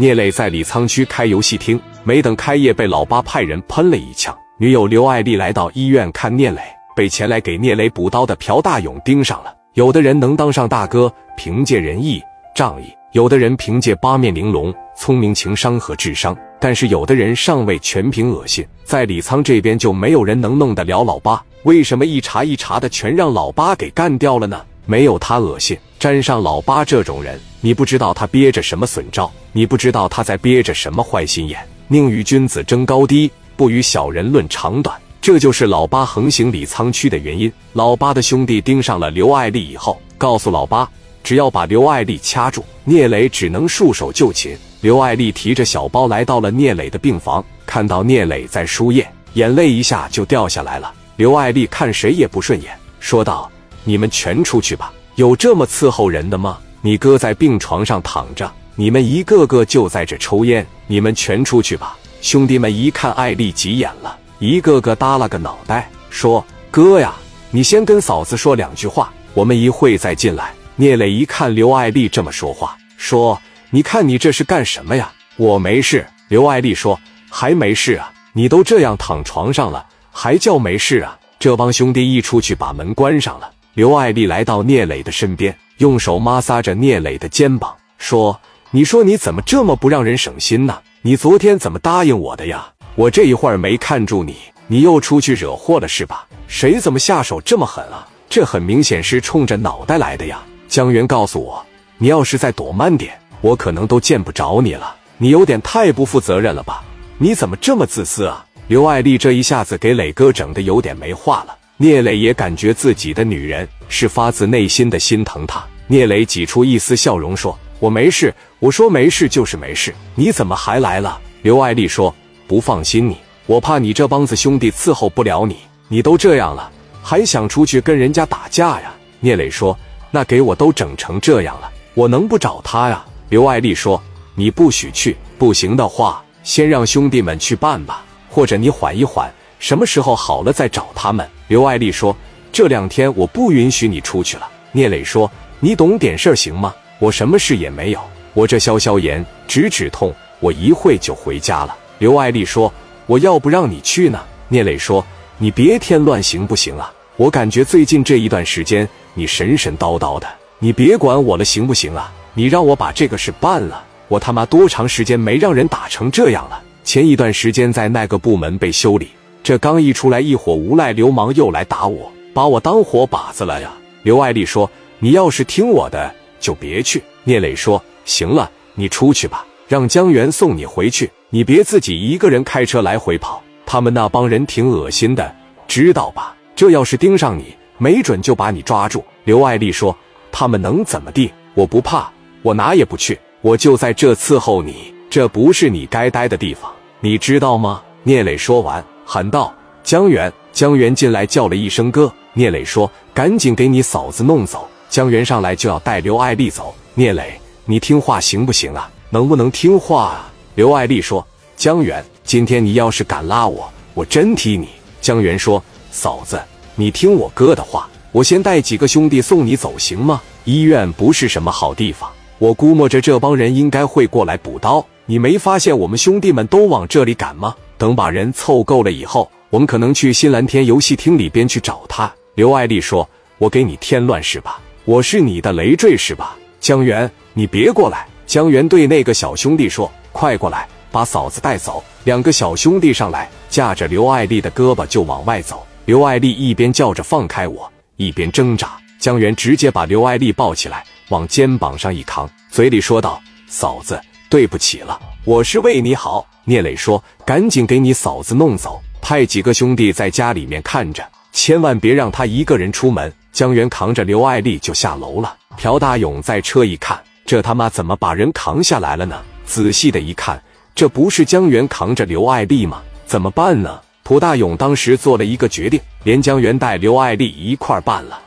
聂磊在李沧区开游戏厅，没等开业，被老八派人喷了一枪。女友刘爱丽来到医院看聂磊，被前来给聂磊补刀的朴大勇盯上了。有的人能当上大哥，凭借仁义仗义；有的人凭借八面玲珑、聪明、情商和智商。但是有的人尚未全凭恶心。在李沧这边就没有人能弄得了老八。为什么一茬一茬的全让老八给干掉了呢？没有他恶心，沾上老八这种人，你不知道他憋着什么损招，你不知道他在憋着什么坏心眼。宁与君子争高低，不与小人论长短。这就是老八横行李沧区的原因。老八的兄弟盯上了刘爱丽以后，告诉老八，只要把刘爱丽掐住，聂磊只能束手就擒。刘爱丽提着小包来到了聂磊的病房，看到聂磊在输液，眼泪一下就掉下来了。刘爱丽看谁也不顺眼，说道：“你们全出去吧，有这么伺候人的吗？你哥在病床上躺着，你们一个个就在这抽烟，你们全出去吧。”兄弟们一看艾丽急眼了。一个个耷拉个脑袋，说：“哥呀，你先跟嫂子说两句话，我们一会再进来。”聂磊一看刘爱丽这么说话，说：“你看你这是干什么呀？”我没事。刘爱丽说：“还没事啊？你都这样躺床上了，还叫没事啊？”这帮兄弟一出去，把门关上了。刘爱丽来到聂磊的身边，用手摩挲着聂磊的肩膀，说：“你说你怎么这么不让人省心呢？你昨天怎么答应我的呀？”我这一会儿没看住你，你又出去惹祸了是吧？谁怎么下手这么狠啊？这很明显是冲着脑袋来的呀！江源告诉我，你要是再躲慢点，我可能都见不着你了。你有点太不负责任了吧？你怎么这么自私啊？刘爱丽这一下子给磊哥整的有点没话了。聂磊也感觉自己的女人是发自内心的心疼他。聂磊挤出一丝笑容说：“我没事，我说没事就是没事，你怎么还来了？”刘爱丽说。不放心你，我怕你这帮子兄弟伺候不了你。你都这样了，还想出去跟人家打架呀？聂磊说：“那给我都整成这样了，我能不找他呀？”刘爱丽说：“你不许去，不行的话，先让兄弟们去办吧，或者你缓一缓，什么时候好了再找他们。”刘爱丽说：“这两天我不允许你出去了。”聂磊说：“你懂点事儿行吗？我什么事也没有，我这消消炎、止止痛，我一会就回家了。”刘爱丽说：“我要不让你去呢？”聂磊说：“你别添乱行不行啊？我感觉最近这一段时间你神神叨叨的，你别管我了行不行啊？你让我把这个事办了，我他妈多长时间没让人打成这样了？前一段时间在那个部门被修理，这刚一出来，一伙无赖流氓又来打我，把我当活靶子了呀！”刘爱丽说：“你要是听我的，就别去。”聂磊说：“行了，你出去吧，让江源送你回去。”你别自己一个人开车来回跑，他们那帮人挺恶心的，知道吧？这要是盯上你，没准就把你抓住。刘爱丽说：“他们能怎么地？我不怕，我哪也不去，我就在这伺候你。这不是你该待的地方，你知道吗？”聂磊说完，喊道：“江源！”江源进来叫了一声“哥”。聂磊说：“赶紧给你嫂子弄走。”江源上来就要带刘爱丽走。聂磊，你听话行不行啊？能不能听话啊？刘爱丽说：“江源，今天你要是敢拉我，我真踢你。”江源说：“嫂子，你听我哥的话，我先带几个兄弟送你走，行吗？医院不是什么好地方，我估摸着这帮人应该会过来补刀。你没发现我们兄弟们都往这里赶吗？等把人凑够了以后，我们可能去新蓝天游戏厅里边去找他。”刘爱丽说：“我给你添乱是吧？我是你的累赘是吧？”江源，你别过来。江源对那个小兄弟说。快过来，把嫂子带走！两个小兄弟上来，架着刘爱丽的胳膊就往外走。刘爱丽一边叫着放开我，一边挣扎。江源直接把刘爱丽抱起来，往肩膀上一扛，嘴里说道：“嫂子，对不起了，我是为你好。”聂磊说：“赶紧给你嫂子弄走，派几个兄弟在家里面看着，千万别让他一个人出门。”江源扛着刘爱丽就下楼了。朴大勇在车一看，这他妈怎么把人扛下来了呢？仔细的一看，这不是江源扛着刘爱丽吗？怎么办呢？朴大勇当时做了一个决定，连江源带刘爱丽一块办了。